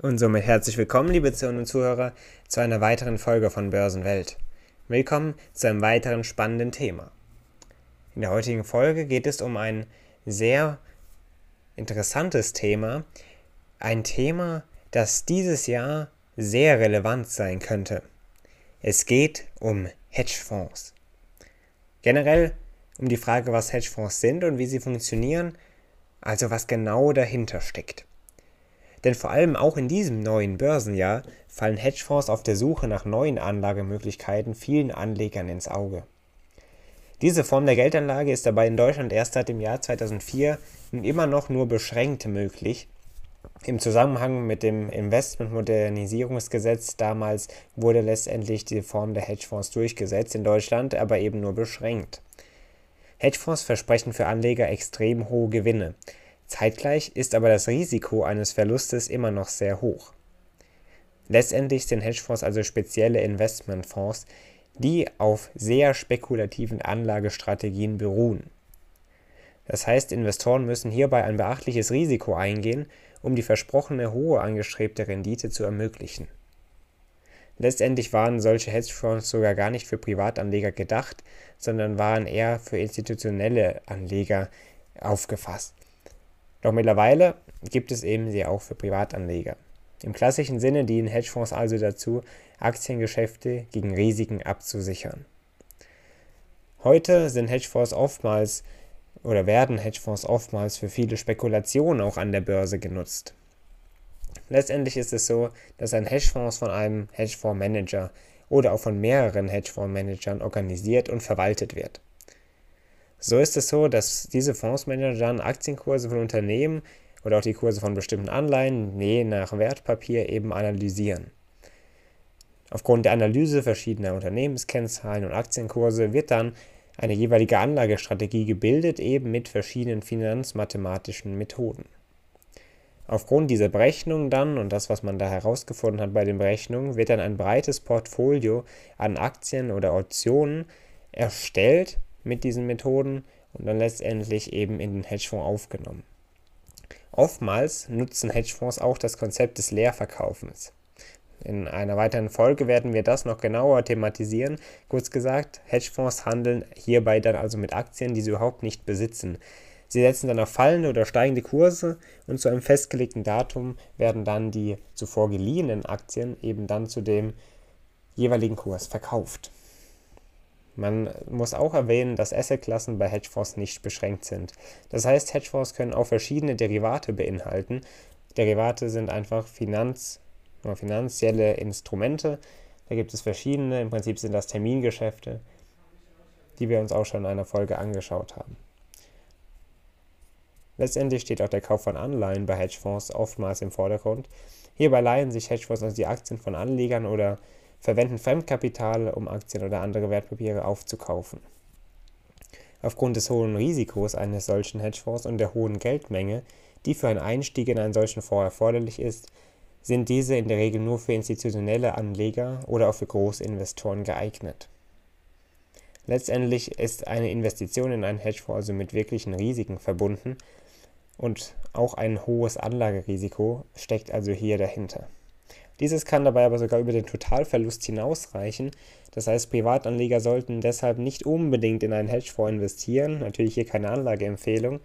Und somit herzlich willkommen, liebe Zuhörer und Zuhörer, zu einer weiteren Folge von Börsenwelt. Willkommen zu einem weiteren spannenden Thema. In der heutigen Folge geht es um ein sehr interessantes Thema, ein Thema, das dieses Jahr sehr relevant sein könnte. Es geht um Hedgefonds. Generell um die Frage, was Hedgefonds sind und wie sie funktionieren, also was genau dahinter steckt. Denn vor allem auch in diesem neuen Börsenjahr fallen Hedgefonds auf der Suche nach neuen Anlagemöglichkeiten vielen Anlegern ins Auge. Diese Form der Geldanlage ist dabei in Deutschland erst seit dem Jahr 2004 immer noch nur beschränkt möglich. Im Zusammenhang mit dem Investmentmodernisierungsgesetz damals wurde letztendlich die Form der Hedgefonds durchgesetzt, in Deutschland aber eben nur beschränkt. Hedgefonds versprechen für Anleger extrem hohe Gewinne. Zeitgleich ist aber das Risiko eines Verlustes immer noch sehr hoch. Letztendlich sind Hedgefonds also spezielle Investmentfonds, die auf sehr spekulativen Anlagestrategien beruhen. Das heißt, Investoren müssen hierbei ein beachtliches Risiko eingehen, um die versprochene hohe angestrebte Rendite zu ermöglichen. Letztendlich waren solche Hedgefonds sogar gar nicht für Privatanleger gedacht, sondern waren eher für institutionelle Anleger aufgefasst. Doch mittlerweile gibt es eben sie auch für Privatanleger. Im klassischen Sinne dienen Hedgefonds also dazu, Aktiengeschäfte gegen Risiken abzusichern. Heute sind Hedgefonds oftmals oder werden Hedgefonds oftmals für viele Spekulationen auch an der Börse genutzt. Letztendlich ist es so, dass ein Hedgefonds von einem Hedgefondsmanager oder auch von mehreren Hedgefondsmanagern organisiert und verwaltet wird. So ist es so, dass diese Fondsmanager dann Aktienkurse von Unternehmen oder auch die Kurse von bestimmten Anleihen je nach Wertpapier eben analysieren. Aufgrund der Analyse verschiedener Unternehmenskennzahlen und Aktienkurse wird dann eine jeweilige Anlagestrategie gebildet, eben mit verschiedenen finanzmathematischen Methoden. Aufgrund dieser Berechnungen dann und das, was man da herausgefunden hat bei den Berechnungen, wird dann ein breites Portfolio an Aktien oder Optionen erstellt mit diesen Methoden und dann letztendlich eben in den Hedgefonds aufgenommen. Oftmals nutzen Hedgefonds auch das Konzept des Leerverkaufens. In einer weiteren Folge werden wir das noch genauer thematisieren. Kurz gesagt, Hedgefonds handeln hierbei dann also mit Aktien, die sie überhaupt nicht besitzen. Sie setzen dann auf fallende oder steigende Kurse und zu einem festgelegten Datum werden dann die zuvor geliehenen Aktien eben dann zu dem jeweiligen Kurs verkauft. Man muss auch erwähnen, dass Assetklassen bei Hedgefonds nicht beschränkt sind. Das heißt, Hedgefonds können auch verschiedene Derivate beinhalten. Derivate sind einfach Finanz, finanzielle Instrumente. Da gibt es verschiedene. Im Prinzip sind das Termingeschäfte, die wir uns auch schon in einer Folge angeschaut haben. Letztendlich steht auch der Kauf von Anleihen bei Hedgefonds oftmals im Vordergrund. Hierbei leihen sich Hedgefonds also die Aktien von Anlegern oder verwenden Fremdkapital, um Aktien oder andere Wertpapiere aufzukaufen. Aufgrund des hohen Risikos eines solchen Hedgefonds und der hohen Geldmenge, die für einen Einstieg in einen solchen Fonds erforderlich ist, sind diese in der Regel nur für institutionelle Anleger oder auch für Großinvestoren geeignet. Letztendlich ist eine Investition in einen Hedgefonds also mit wirklichen Risiken verbunden und auch ein hohes Anlagerisiko steckt also hier dahinter. Dieses kann dabei aber sogar über den Totalverlust hinausreichen. Das heißt, Privatanleger sollten deshalb nicht unbedingt in einen Hedgefonds investieren. Natürlich hier keine Anlageempfehlung,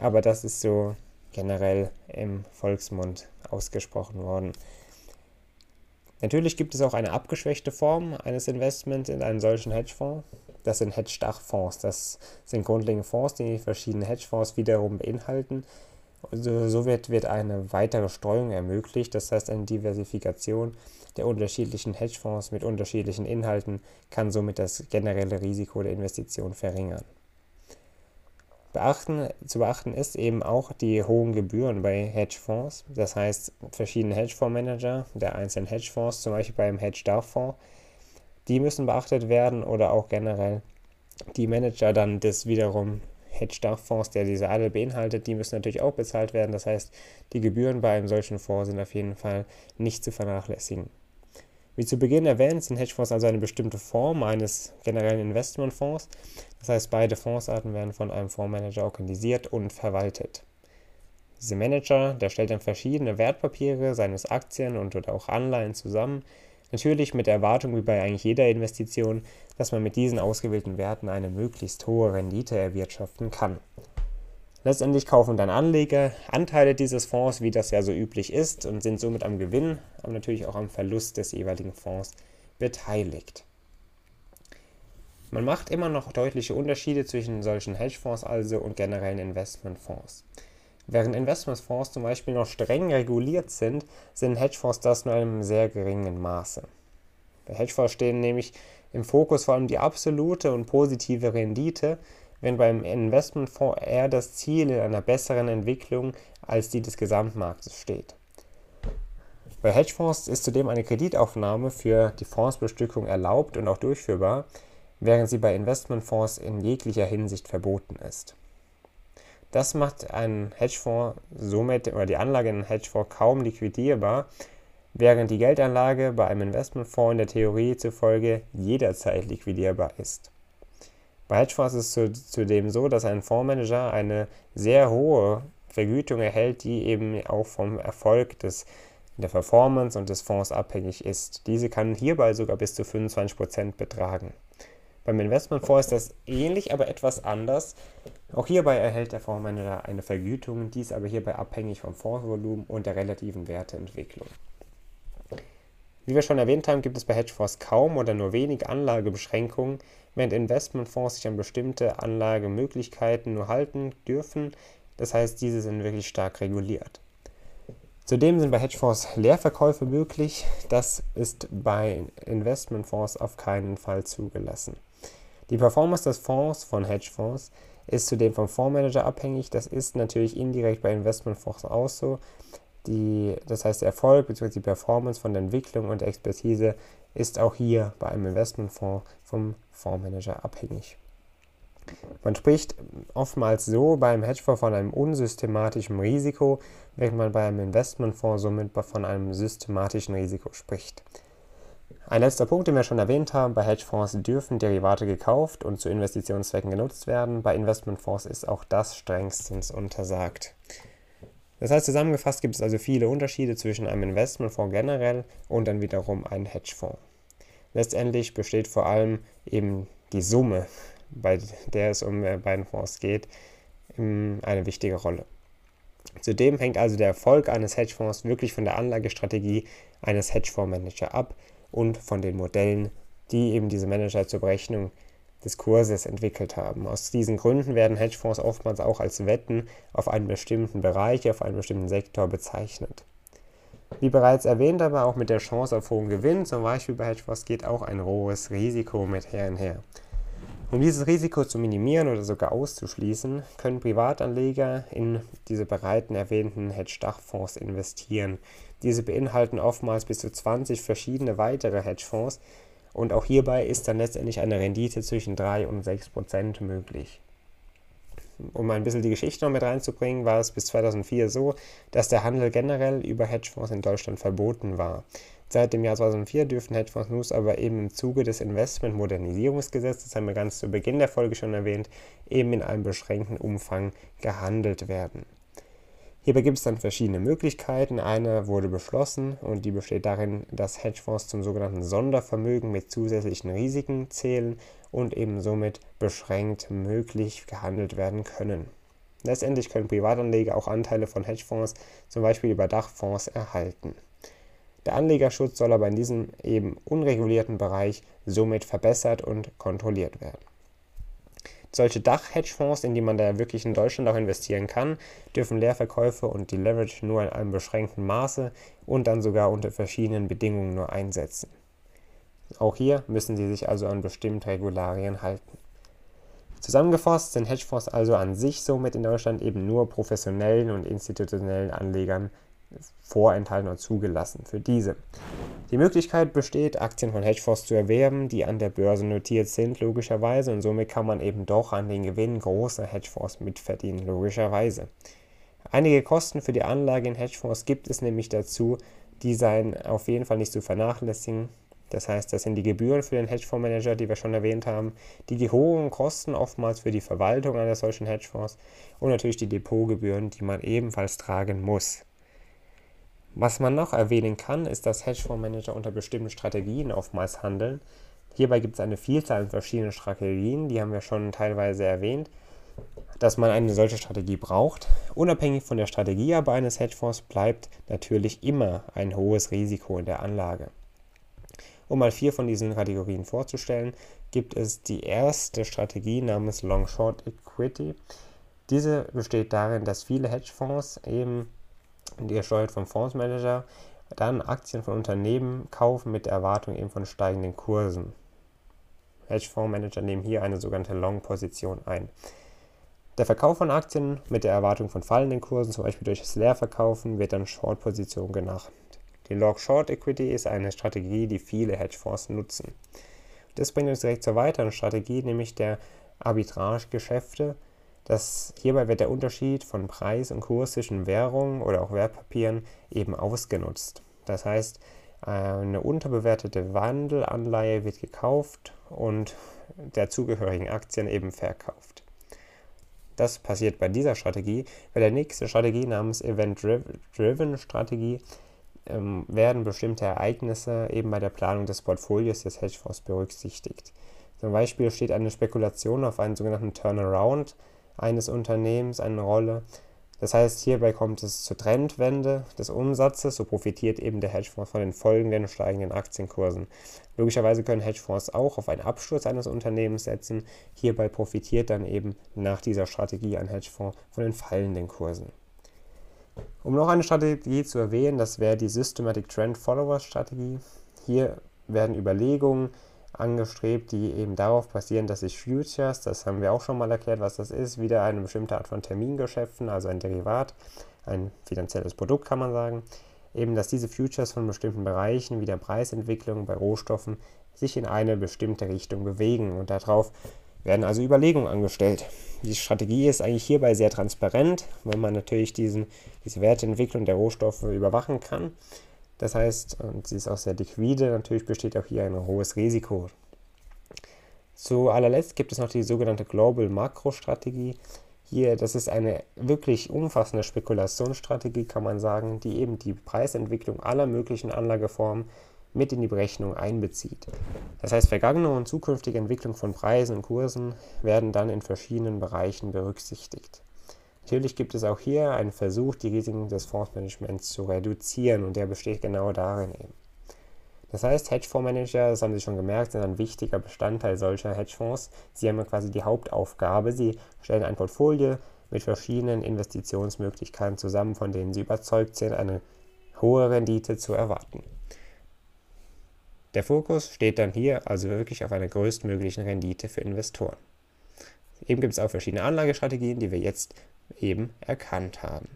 aber das ist so generell im Volksmund ausgesprochen worden. Natürlich gibt es auch eine abgeschwächte Form eines Investments in einen solchen Hedgefonds. Das sind Hedge-Dachfonds. Das sind grundlegende Fonds, die verschiedene Hedgefonds wiederum beinhalten. Also so wird, wird eine weitere Streuung ermöglicht, das heißt eine Diversifikation der unterschiedlichen Hedgefonds mit unterschiedlichen Inhalten kann somit das generelle Risiko der Investition verringern. Beachten, zu beachten ist eben auch die hohen Gebühren bei Hedgefonds, das heißt verschiedene Hedgefondsmanager der einzelnen Hedgefonds, zum Beispiel beim Hedge-Darf-Fonds, die müssen beachtet werden oder auch generell die Manager dann des wiederum Hedge-Fonds, der diese alle beinhaltet, die müssen natürlich auch bezahlt werden. Das heißt, die Gebühren bei einem solchen Fonds sind auf jeden Fall nicht zu vernachlässigen. Wie zu Beginn erwähnt, sind Hedgefonds also eine bestimmte Form eines generellen Investmentfonds. Das heißt, beide Fondsarten werden von einem Fondsmanager organisiert und verwaltet. Dieser Manager, der stellt dann verschiedene Wertpapiere, seines Aktien und oder auch Anleihen zusammen. Natürlich mit der Erwartung, wie bei eigentlich jeder Investition, dass man mit diesen ausgewählten Werten eine möglichst hohe Rendite erwirtschaften kann. Letztendlich kaufen dann Anleger Anteile dieses Fonds, wie das ja so üblich ist, und sind somit am Gewinn, aber natürlich auch am Verlust des jeweiligen Fonds beteiligt. Man macht immer noch deutliche Unterschiede zwischen solchen Hedgefonds also und generellen Investmentfonds. Während Investmentfonds zum Beispiel noch streng reguliert sind, sind Hedgefonds das nur in einem sehr geringen Maße. Bei Hedgefonds stehen nämlich im Fokus vor allem die absolute und positive Rendite, wenn beim Investmentfonds eher das Ziel in einer besseren Entwicklung als die des Gesamtmarktes steht. Bei Hedgefonds ist zudem eine Kreditaufnahme für die Fondsbestückung erlaubt und auch durchführbar, während sie bei Investmentfonds in jeglicher Hinsicht verboten ist. Das macht einen Hedgefonds somit oder die Anlage in einen Hedgefonds kaum liquidierbar, während die Geldanlage bei einem Investmentfonds in der Theorie zufolge jederzeit liquidierbar ist. Bei Hedgefonds ist es zudem so, dass ein Fondsmanager eine sehr hohe Vergütung erhält, die eben auch vom Erfolg des, der Performance und des Fonds abhängig ist. Diese kann hierbei sogar bis zu 25% betragen. Beim Investmentfonds ist das ähnlich, aber etwas anders. Auch hierbei erhält der Fondsmanager eine Vergütung, dies aber hierbei abhängig vom Fondsvolumen und der relativen Werteentwicklung. Wie wir schon erwähnt haben, gibt es bei Hedgefonds kaum oder nur wenig Anlagebeschränkungen, während Investmentfonds sich an bestimmte Anlagemöglichkeiten nur halten dürfen. Das heißt, diese sind wirklich stark reguliert. Zudem sind bei Hedgefonds Leerverkäufe möglich. Das ist bei Investmentfonds auf keinen Fall zugelassen. Die Performance des Fonds von Hedgefonds ist zudem vom Fondsmanager abhängig. Das ist natürlich indirekt bei Investmentfonds auch so. Die, das heißt, der Erfolg bzw. die Performance von der Entwicklung und der Expertise ist auch hier bei einem Investmentfonds vom Fondsmanager abhängig. Man spricht oftmals so beim Hedgefonds von einem unsystematischen Risiko, während man bei einem Investmentfonds somit von einem systematischen Risiko spricht. Ein letzter Punkt, den wir schon erwähnt haben, bei Hedgefonds dürfen Derivate gekauft und zu Investitionszwecken genutzt werden. Bei Investmentfonds ist auch das strengstens untersagt. Das heißt, zusammengefasst gibt es also viele Unterschiede zwischen einem Investmentfonds generell und dann wiederum einem Hedgefonds. Letztendlich besteht vor allem eben die Summe, bei der es um äh, beiden Fonds geht, eine wichtige Rolle. Zudem hängt also der Erfolg eines Hedgefonds wirklich von der Anlagestrategie eines Hedgefondsmanagers ab und von den Modellen, die eben diese Manager zur Berechnung des Kurses entwickelt haben. Aus diesen Gründen werden Hedgefonds oftmals auch als Wetten auf einen bestimmten Bereich, auf einen bestimmten Sektor bezeichnet. Wie bereits erwähnt, aber auch mit der Chance auf hohen Gewinn, zum Beispiel bei Hedgefonds, geht auch ein hohes Risiko mit her und her. Um dieses Risiko zu minimieren oder sogar auszuschließen, können Privatanleger in diese bereits erwähnten Hedge-Dachfonds investieren. Diese beinhalten oftmals bis zu 20 verschiedene weitere Hedgefonds, und auch hierbei ist dann letztendlich eine Rendite zwischen 3 und 6 Prozent möglich. Um ein bisschen die Geschichte noch mit reinzubringen, war es bis 2004 so, dass der Handel generell über Hedgefonds in Deutschland verboten war. Seit dem Jahr 2004 dürfen Hedgefonds nun aber eben im Zuge des Investmentmodernisierungsgesetzes, das haben wir ganz zu Beginn der Folge schon erwähnt, eben in einem beschränkten Umfang gehandelt werden. Hierbei gibt es dann verschiedene Möglichkeiten. Eine wurde beschlossen und die besteht darin, dass Hedgefonds zum sogenannten Sondervermögen mit zusätzlichen Risiken zählen und eben somit beschränkt möglich gehandelt werden können. Letztendlich können Privatanleger auch Anteile von Hedgefonds, zum Beispiel über Dachfonds, erhalten. Der Anlegerschutz soll aber in diesem eben unregulierten Bereich somit verbessert und kontrolliert werden. Solche Dach-Hedgefonds, in die man da wirklich in Deutschland auch investieren kann, dürfen Leerverkäufe und die Leverage nur in einem beschränkten Maße und dann sogar unter verschiedenen Bedingungen nur einsetzen. Auch hier müssen sie sich also an bestimmte Regularien halten. Zusammengefasst sind Hedgefonds also an sich somit in Deutschland eben nur professionellen und institutionellen Anlegern vorenthalten oder zugelassen für diese. Die Möglichkeit besteht, Aktien von Hedgefonds zu erwerben, die an der Börse notiert sind, logischerweise, und somit kann man eben doch an den Gewinnen großer Hedgefonds mitverdienen, logischerweise. Einige Kosten für die Anlage in Hedgefonds gibt es nämlich dazu, die seien auf jeden Fall nicht zu vernachlässigen. Das heißt, das sind die Gebühren für den Hedgefondsmanager, die wir schon erwähnt haben, die hohen Kosten oftmals für die Verwaltung einer solchen Hedgefonds und natürlich die Depotgebühren, die man ebenfalls tragen muss. Was man noch erwähnen kann, ist, dass Hedgefondsmanager unter bestimmten Strategien oftmals handeln. Hierbei gibt es eine Vielzahl an verschiedenen Strategien, die haben wir schon teilweise erwähnt, dass man eine solche Strategie braucht. Unabhängig von der Strategie aber eines Hedgefonds bleibt natürlich immer ein hohes Risiko in der Anlage. Um mal vier von diesen Kategorien vorzustellen, gibt es die erste Strategie namens Long Short Equity. Diese besteht darin, dass viele Hedgefonds eben gesteuert vom Fondsmanager, dann Aktien von Unternehmen kaufen mit der Erwartung eben von steigenden Kursen. Hedgefondsmanager nehmen hier eine sogenannte Long-Position ein. Der Verkauf von Aktien mit der Erwartung von fallenden Kursen, zum Beispiel durch das Leerverkaufen, wird dann Short-Position genannt. Die Long-Short Equity ist eine Strategie, die viele Hedgefonds nutzen. Das bringt uns direkt zur weiteren Strategie, nämlich der Arbitrage-Geschäfte. Das, hierbei wird der Unterschied von Preis und Kurs zwischen Währungen oder auch Wertpapieren eben ausgenutzt. Das heißt, eine unterbewertete Wandelanleihe wird gekauft und der zugehörigen Aktien eben verkauft. Das passiert bei dieser Strategie. Bei der nächsten Strategie namens Event-Driven Strategie ähm, werden bestimmte Ereignisse eben bei der Planung des Portfolios des Hedgefonds berücksichtigt. Zum Beispiel steht eine Spekulation auf einen sogenannten Turnaround eines Unternehmens eine Rolle. Das heißt, hierbei kommt es zur Trendwende des Umsatzes, so profitiert eben der Hedgefonds von den folgenden steigenden Aktienkursen. Logischerweise können Hedgefonds auch auf einen Absturz eines Unternehmens setzen. Hierbei profitiert dann eben nach dieser Strategie ein Hedgefonds von den fallenden Kursen. Um noch eine Strategie zu erwähnen, das wäre die Systematic Trend Followers Strategie. Hier werden Überlegungen angestrebt, die eben darauf basieren, dass sich Futures, das haben wir auch schon mal erklärt, was das ist, wieder eine bestimmte Art von Termingeschäften, also ein Derivat, ein finanzielles Produkt kann man sagen, eben dass diese Futures von bestimmten Bereichen wie der Preisentwicklung bei Rohstoffen sich in eine bestimmte Richtung bewegen und darauf werden also Überlegungen angestellt. Die Strategie ist eigentlich hierbei sehr transparent, weil man natürlich diesen, diese Wertentwicklung der Rohstoffe überwachen kann das heißt, und sie ist auch sehr liquide, natürlich besteht auch hier ein hohes Risiko. Zu allerletzt gibt es noch die sogenannte Global Makro Strategie. Hier, das ist eine wirklich umfassende Spekulationsstrategie, kann man sagen, die eben die Preisentwicklung aller möglichen Anlageformen mit in die Berechnung einbezieht. Das heißt, vergangene und zukünftige Entwicklung von Preisen und Kursen werden dann in verschiedenen Bereichen berücksichtigt. Natürlich gibt es auch hier einen Versuch, die Risiken des Fondsmanagements zu reduzieren und der besteht genau darin eben. Das heißt, Hedgefondsmanager, das haben Sie schon gemerkt, sind ein wichtiger Bestandteil solcher Hedgefonds. Sie haben quasi die Hauptaufgabe, sie stellen ein Portfolio mit verschiedenen Investitionsmöglichkeiten zusammen, von denen sie überzeugt sind, eine hohe Rendite zu erwarten. Der Fokus steht dann hier also wirklich auf einer größtmöglichen Rendite für Investoren. Eben gibt es auch verschiedene Anlagestrategien, die wir jetzt eben erkannt haben.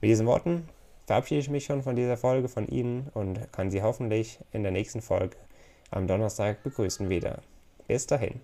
Mit diesen Worten verabschiede ich mich schon von dieser Folge von Ihnen und kann Sie hoffentlich in der nächsten Folge am Donnerstag begrüßen wieder. Bis dahin.